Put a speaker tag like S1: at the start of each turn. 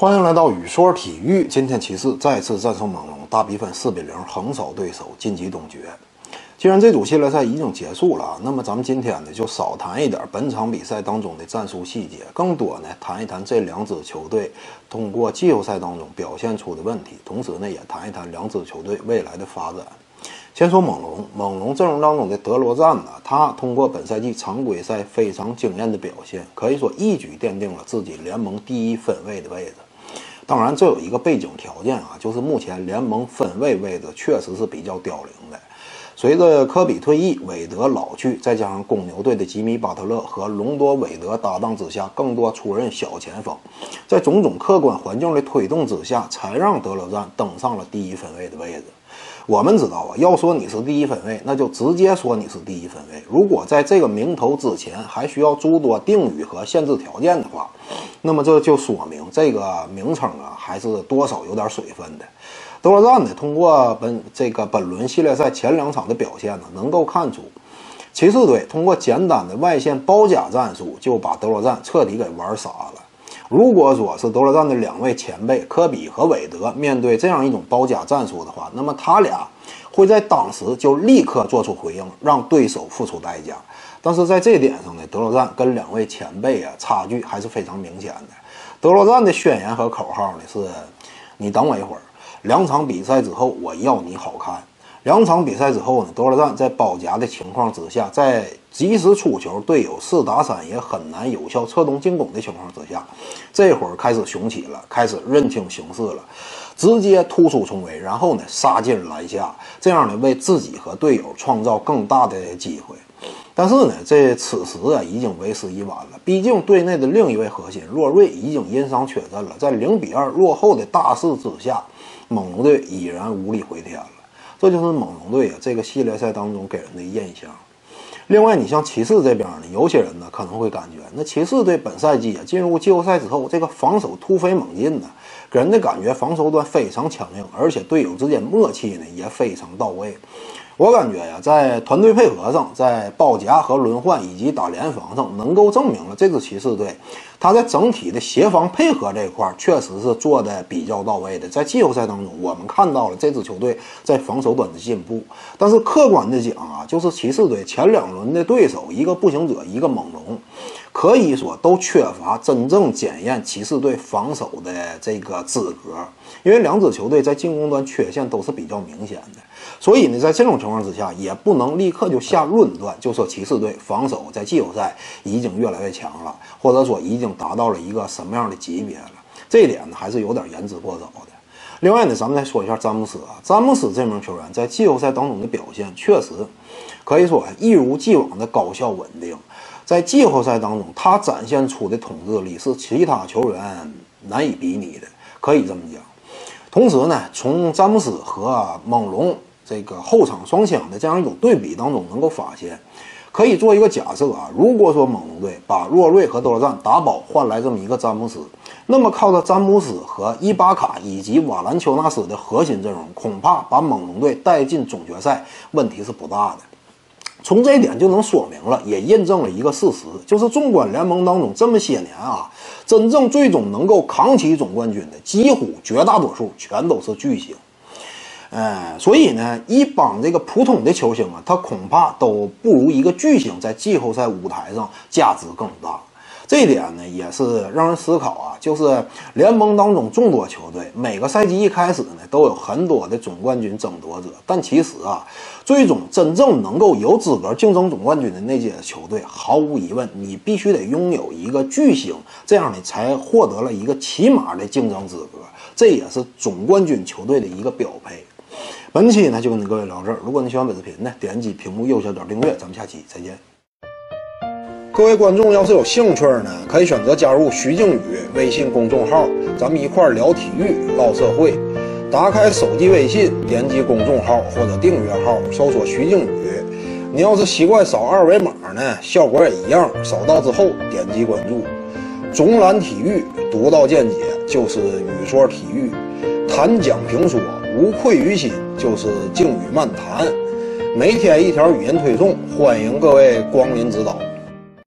S1: 欢迎来到雨说体育。今天骑士再次战胜猛龙，大比分四比零横扫对手，晋级东决。既然这组系列赛已经结束了，那么咱们今天呢就少谈一点本场比赛当中的战术细节，更多呢谈一谈这两支球队通过季后赛当中表现出的问题，同时呢也谈一谈两支球队未来的发展。先说猛龙，猛龙阵容当中的德罗赞呢，他通过本赛季常规赛非常惊艳的表现，可以说一举奠定了自己联盟第一分位的位置。当然，这有一个背景条件啊，就是目前联盟分位位置确实是比较凋零的。随着科比退役，韦德老去，再加上公牛队的吉米巴特勒和隆多韦德搭档之下，更多出任小前锋，在种种客观环境的推动之下，才让德罗赞登上了第一分位的位置。我们知道啊，要说你是第一分位，那就直接说你是第一分位。如果在这个名头之前还需要诸多定语和限制条件的话，那么这就说明这个名称啊还是多少有点水分的。德罗赞呢，通过本这个本轮系列赛前两场的表现呢，能够看出骑士队通过简单的外线包夹战术就把德罗赞彻底给玩傻了。如果说是德罗赞的两位前辈科比和韦德面对这样一种包夹战术的话，那么他俩会在当时就立刻做出回应，让对手付出代价。但是在这点上呢，德罗赞跟两位前辈啊差距还是非常明显的。德罗赞的宣言和口号呢是：“你等我一会儿，两场比赛之后我要你好看。”两场比赛之后呢，德罗赞在包夹的情况之下，在及时出球，队友四打三也很难有效策动进攻的情况之下，这会儿开始雄起了，开始认清形势了，直接突出重围，然后呢杀进篮下，这样呢为自己和队友创造更大的机会。但是呢，这此时啊已经为时已晚了，毕竟队内的另一位核心洛瑞已经因伤缺阵了，在零比二落后的大势之下，猛龙队已然无力回天了。这就是猛龙队啊，这个系列赛当中给人的印象。另外，你像骑士这边呢，有些人呢可能会感觉，那骑士队本赛季啊进入季后赛之后，这个防守突飞猛进的，给人的感觉防守端非常强硬，而且队友之间默契呢也非常到位。我感觉呀，在团队配合上，在包夹和轮换以及打联防上，能够证明了这支骑士队，他在整体的协防配合这块儿确实是做的比较到位的。在季后赛当中，我们看到了这支球队在防守端的进步。但是客观的讲啊，就是骑士队前两轮的对手，一个步行者，一个猛龙，可以说都缺乏真正检验骑士队防守的这个资格，因为两支球队在进攻端缺陷都是比较明显的。所以呢，在这种情况之下，也不能立刻就下论断，就说骑士队防守在季后赛已经越来越强了，或者说已经达到了一个什么样的级别了。这一点呢，还是有点言之过早的。另外呢，咱们再说一下詹姆斯啊，詹姆斯这名球员在季后赛当中的表现，确实可以说一如既往的高效稳定。在季后赛当中，他展现出的统治力是其他球员难以比拟的，可以这么讲。同时呢，从詹姆斯和猛龙。这个后场双枪的这样一种对比当中，能够发现，可以做一个假设啊。如果说猛龙队把洛瑞和德罗赞打包换来这么一个詹姆斯，那么靠着詹姆斯和伊巴卡以及瓦兰丘纳斯的核心阵容，恐怕把猛龙队带进总决赛问题是不大的。从这一点就能说明了，也印证了一个事实，就是纵观联盟当中这么些年啊，真正最终能够扛起总冠军的，几乎绝大多数全都是巨星。嗯，所以呢，一帮这个普通的球星啊，他恐怕都不如一个巨星在季后赛舞台上价值更大。这点呢，也是让人思考啊。就是联盟当中众多球队，每个赛季一开始呢，都有很多的总冠军争夺者，但其实啊，最终真正能够有资格竞争总冠军的那些球队，毫无疑问，你必须得拥有一个巨星，这样呢，才获得了一个起码的竞争资格。这也是总冠军球队的一个标配。本期呢就跟各位聊这儿。如果你喜欢本视频呢，点击屏幕右下角订阅。咱们下期再见。各位观众要是有兴趣呢，可以选择加入徐静宇微信公众号，咱们一块聊体育、唠社会。打开手机微信，点击公众号或者订阅号，搜索徐静宇。你要是习惯扫二维码呢，效果也一样。扫到之后点击关注。总览体育，独到见解就是语说体育，谈讲评说。无愧于心，就是静语漫谈，每天一条语音推送，欢迎各位光临指导。